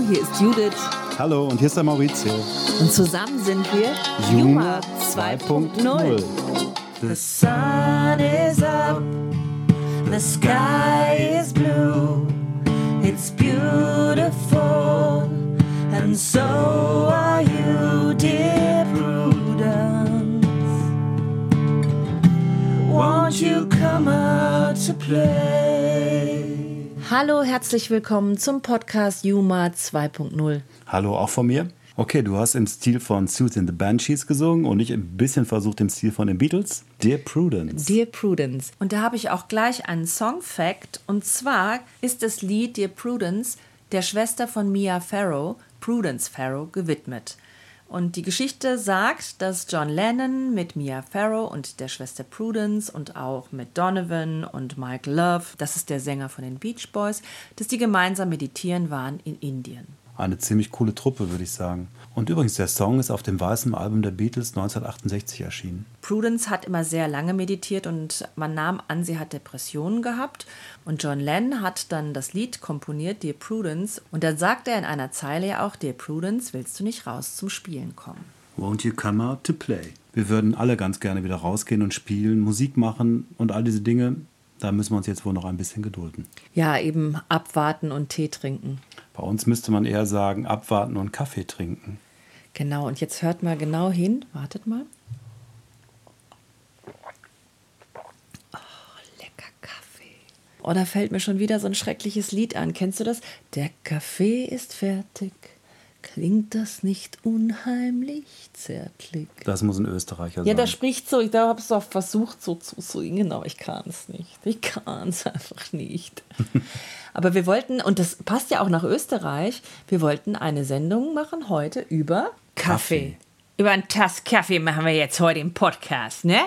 Hallo, hier ist Judith. Hallo, und hier ist der Maurizio. Und zusammen sind wir Juma 2.0. The sun is up, the sky is blue, it's beautiful, and so are you, dear Prudence. Won't you come out to play? Hallo, herzlich willkommen zum Podcast Juma 2.0. Hallo, auch von mir. Okay, du hast im Stil von Suits in the Banshees gesungen und ich ein bisschen versucht im Stil von den Beatles. Dear Prudence. Dear Prudence. Und da habe ich auch gleich einen Song-Fact. Und zwar ist das Lied Dear Prudence der Schwester von Mia Farrow, Prudence Farrow, gewidmet. Und die Geschichte sagt, dass John Lennon mit Mia Farrow und der Schwester Prudence und auch mit Donovan und Mike Love, das ist der Sänger von den Beach Boys, dass die gemeinsam meditieren waren in Indien. Eine ziemlich coole Truppe, würde ich sagen. Und übrigens, der Song ist auf dem weißen Album der Beatles 1968 erschienen. Prudence hat immer sehr lange meditiert und man nahm an, sie hat Depressionen gehabt. Und John Lennon hat dann das Lied komponiert, Dear Prudence. Und dann sagt er in einer Zeile ja auch, Dear Prudence, willst du nicht raus zum Spielen kommen? Won't you come out to play? Wir würden alle ganz gerne wieder rausgehen und spielen, Musik machen und all diese Dinge. Da müssen wir uns jetzt wohl noch ein bisschen gedulden. Ja, eben abwarten und Tee trinken. Bei uns müsste man eher sagen, abwarten und Kaffee trinken. Genau, und jetzt hört mal genau hin. Wartet mal. Oh, lecker Kaffee. Oh, da fällt mir schon wieder so ein schreckliches Lied an. Kennst du das? Der Kaffee ist fertig. Klingt das nicht unheimlich zärtlich? Das muss ein Österreicher Ja, sein. der spricht so. Ich habe es auch versucht so zu singen, aber ich kann es nicht. Ich kann es einfach nicht. aber wir wollten, und das passt ja auch nach Österreich, wir wollten eine Sendung machen heute über Kaffee. Über einen Tass Kaffee machen wir jetzt heute im Podcast, ne?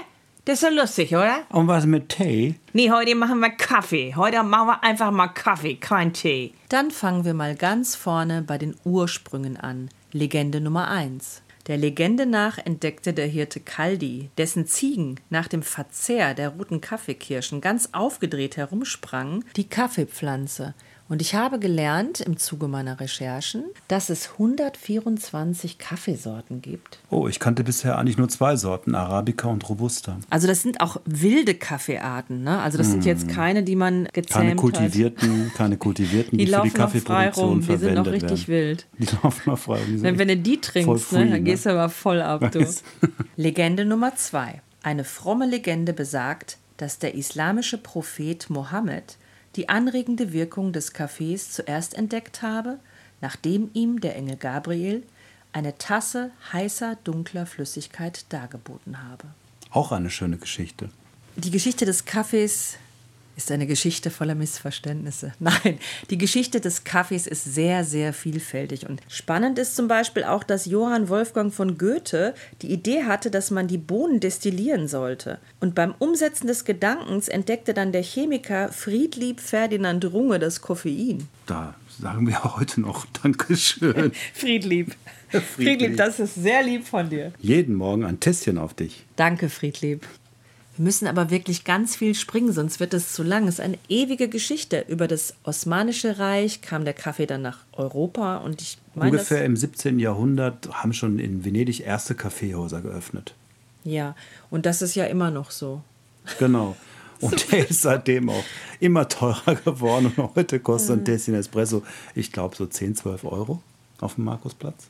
Das ist so lustig, oder? Und was mit Tee? Nee, heute machen wir Kaffee. Heute machen wir einfach mal Kaffee, kein Tee. Dann fangen wir mal ganz vorne bei den Ursprüngen an. Legende Nummer 1. Der Legende nach entdeckte der Hirte Kaldi, dessen Ziegen nach dem Verzehr der roten Kaffeekirschen ganz aufgedreht herumsprangen, die Kaffeepflanze. Und ich habe gelernt im Zuge meiner Recherchen, dass es 124 Kaffeesorten gibt. Oh, ich kannte bisher eigentlich nur zwei Sorten, Arabica und Robusta. Also das sind auch wilde Kaffeearten, ne? Also das sind jetzt keine, die man gezähmt Keine hat. kultivierten, keine kultivierten, Die die, für die Kaffeeproduktion rum, die sind verwendet noch richtig werden. wild. Die laufen noch frei. Die sind Wenn, wenn du die trinkst, free, ne, dann gehst du aber voll ab, du. Legende Nummer zwei. Eine fromme Legende besagt, dass der islamische Prophet Mohammed die anregende Wirkung des Kaffees zuerst entdeckt habe, nachdem ihm der Engel Gabriel eine Tasse heißer, dunkler Flüssigkeit dargeboten habe. Auch eine schöne Geschichte. Die Geschichte des Kaffees ist eine Geschichte voller Missverständnisse. Nein, die Geschichte des Kaffees ist sehr, sehr vielfältig. Und spannend ist zum Beispiel auch, dass Johann Wolfgang von Goethe die Idee hatte, dass man die Bohnen destillieren sollte. Und beim Umsetzen des Gedankens entdeckte dann der Chemiker Friedlieb Ferdinand Runge das Koffein. Da sagen wir heute noch Dankeschön. Friedlieb. Friedlieb. Friedlieb, das ist sehr lieb von dir. Jeden Morgen ein Tässchen auf dich. Danke, Friedlieb. Wir müssen aber wirklich ganz viel springen, sonst wird es zu lang. Es ist eine ewige Geschichte. Über das Osmanische Reich kam der Kaffee dann nach Europa und ich meine. Ungefähr im 17. Jahrhundert haben schon in Venedig erste Kaffeehäuser geöffnet. ja, und das ist ja immer noch so. Genau. Und der ist seitdem auch immer teurer geworden. Und heute kostet ein Tässchen Espresso, ich glaube, so 10, 12 Euro auf dem Markusplatz.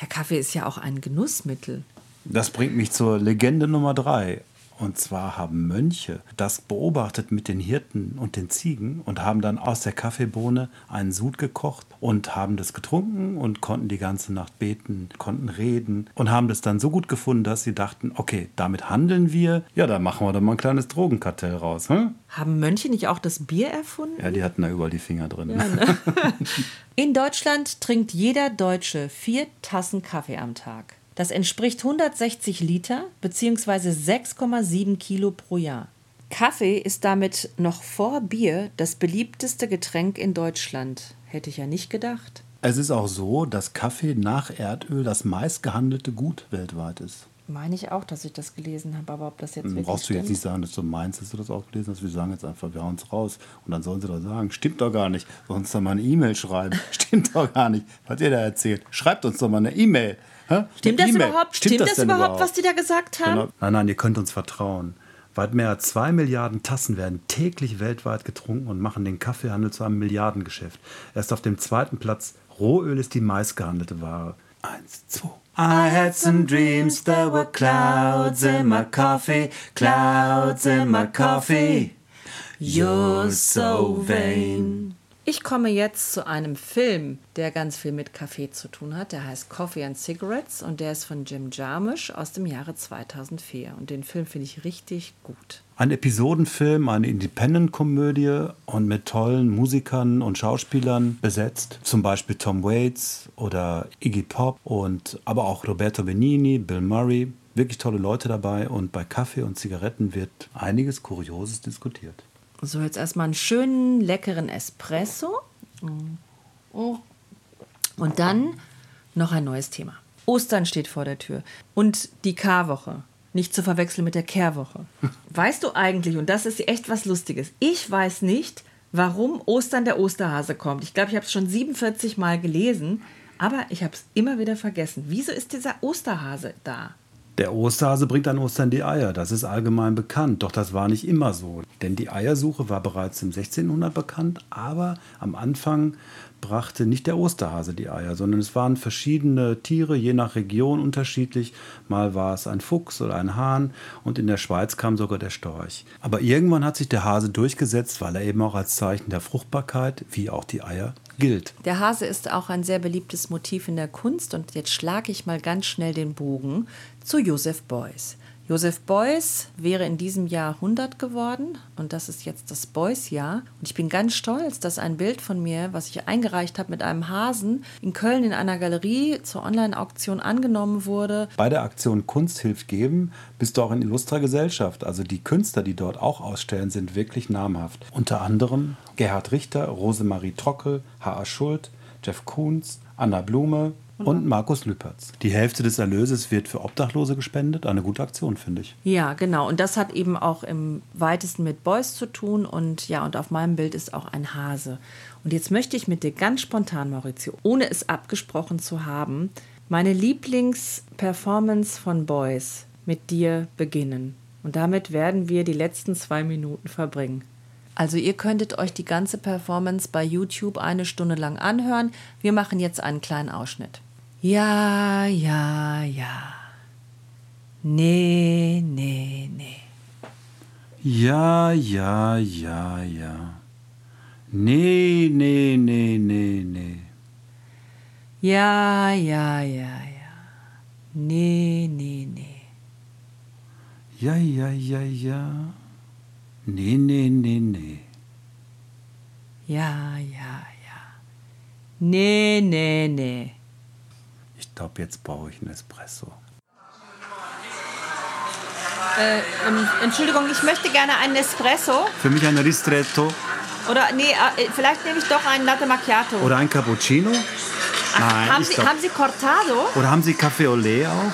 Ja, Kaffee ist ja auch ein Genussmittel. Das bringt mich zur Legende Nummer drei. Und zwar haben Mönche das beobachtet mit den Hirten und den Ziegen und haben dann aus der Kaffeebohne einen Sud gekocht und haben das getrunken und konnten die ganze Nacht beten, konnten reden und haben das dann so gut gefunden, dass sie dachten, okay, damit handeln wir, ja, da machen wir doch mal ein kleines Drogenkartell raus. Hm? Haben Mönche nicht auch das Bier erfunden? Ja, die hatten da überall die Finger drin. In Deutschland trinkt jeder Deutsche vier Tassen Kaffee am Tag. Das entspricht 160 Liter bzw. 6,7 Kilo pro Jahr. Kaffee ist damit noch vor Bier das beliebteste Getränk in Deutschland. Hätte ich ja nicht gedacht. Es ist auch so, dass Kaffee nach Erdöl das meistgehandelte Gut weltweit ist. Meine ich auch, dass ich das gelesen habe, aber ob das jetzt wirklich Brauchst du jetzt stimmt? nicht sagen, dass du meinst, dass du das auch gelesen hast. Wir sagen jetzt einfach, wir hauen es raus. Und dann sollen sie doch sagen, stimmt doch gar nicht. Sollen uns doch mal eine E-Mail schreiben. stimmt doch gar nicht, was ihr da erzählt. Schreibt uns doch mal eine E-Mail. Stimmt Eine das E-Mail. überhaupt? Stimmt, das, denn überhaupt, was die da gesagt haben? Genau. Nein, nein, ihr könnt uns vertrauen. Weit mehr als zwei Milliarden Tassen werden täglich weltweit getrunken und machen den Kaffeehandel zu einem Milliardengeschäft. Erst auf dem zweiten Platz Rohöl ist die meistgehandelte Ware. Eins, zwei. I had some dreams, there were clouds in my coffee, clouds in my coffee. You're so vain. Ich komme jetzt zu einem Film, der ganz viel mit Kaffee zu tun hat. Der heißt Coffee and Cigarettes und der ist von Jim Jarmusch aus dem Jahre 2004. Und den Film finde ich richtig gut. Ein Episodenfilm, eine Independent-Komödie und mit tollen Musikern und Schauspielern besetzt. Zum Beispiel Tom Waits oder Iggy Pop und aber auch Roberto Benini, Bill Murray. Wirklich tolle Leute dabei und bei Kaffee und Zigaretten wird einiges Kurioses diskutiert. So, jetzt erstmal einen schönen, leckeren Espresso. Und dann noch ein neues Thema. Ostern steht vor der Tür. Und die Karwoche. Nicht zu verwechseln mit der Kehrwoche. Weißt du eigentlich, und das ist echt was Lustiges, ich weiß nicht, warum Ostern der Osterhase kommt. Ich glaube, ich habe es schon 47 Mal gelesen, aber ich habe es immer wieder vergessen. Wieso ist dieser Osterhase da? Der Osterhase bringt an Ostern die Eier, das ist allgemein bekannt, doch das war nicht immer so. Denn die Eiersuche war bereits im 16. Jahrhundert bekannt, aber am Anfang brachte nicht der Osterhase die Eier, sondern es waren verschiedene Tiere, je nach Region unterschiedlich. Mal war es ein Fuchs oder ein Hahn und in der Schweiz kam sogar der Storch. Aber irgendwann hat sich der Hase durchgesetzt, weil er eben auch als Zeichen der Fruchtbarkeit, wie auch die Eier, gilt. Der Hase ist auch ein sehr beliebtes Motiv in der Kunst und jetzt schlage ich mal ganz schnell den Bogen zu Joseph Beuys. Joseph Beuys wäre in diesem Jahr 100 geworden und das ist jetzt das Beuys-Jahr. Und ich bin ganz stolz, dass ein Bild von mir, was ich eingereicht habe mit einem Hasen, in Köln in einer Galerie zur Online-Auktion angenommen wurde. Bei der Aktion Kunst hilft geben bist du auch in illustrer Gesellschaft. Also die Künstler, die dort auch ausstellen, sind wirklich namhaft. Unter anderem Gerhard Richter, Rosemarie Trockel, H.A. Schuld, Jeff Koons, Anna Blume und Markus Lüpertz. Die Hälfte des Erlöses wird für Obdachlose gespendet. Eine gute Aktion, finde ich. Ja, genau. Und das hat eben auch im weitesten mit Beuys zu tun. Und ja, und auf meinem Bild ist auch ein Hase. Und jetzt möchte ich mit dir ganz spontan, Maurizio, ohne es abgesprochen zu haben, meine Lieblingsperformance von Beuys mit dir beginnen. Und damit werden wir die letzten zwei Minuten verbringen. Also ihr könntet euch die ganze Performance bei YouTube eine Stunde lang anhören. Wir machen jetzt einen kleinen Ausschnitt. Ja, ja, ja. Nee, nee, nee. Ja, ja, ja, ja. Nee, nee, nee, nee, nee. Ja, ja, ja, ja. Nee, nee, nee. Ja, ja, ja, ja. Nee, nee, nee, nee. Ja, ja, ja. Nee, nee, nee. Ich glaube, jetzt brauche ich einen Espresso. Äh, ähm, Entschuldigung, ich möchte gerne einen Espresso. Für mich ein Ristretto Oder, nee, äh, vielleicht nehme ich doch einen Latte Macchiato. oder ein Cappuccino. Nein, haben, ich Sie, glaub- haben Sie Cortado? Oder haben Sie Kaffee au lait auch?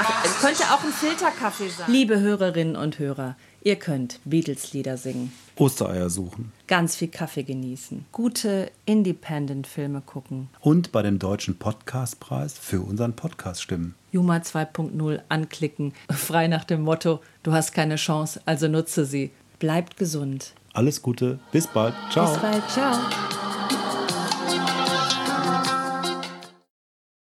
Ach, könnte auch ein Filterkaffee sein. Liebe Hörerinnen und Hörer, ihr könnt Beatles-Lieder singen, Ostereier suchen. ganz viel Kaffee genießen, gute Independent-Filme gucken, Und bei dem Deutschen Podcastpreis für unseren Podcast stimmen. Juma 2.0 anklicken, frei nach dem Motto, du hast keine Chance, also nutze sie. Bleibt gesund. Alles Gute, bis bald. Ciao. Bis bald, ciao.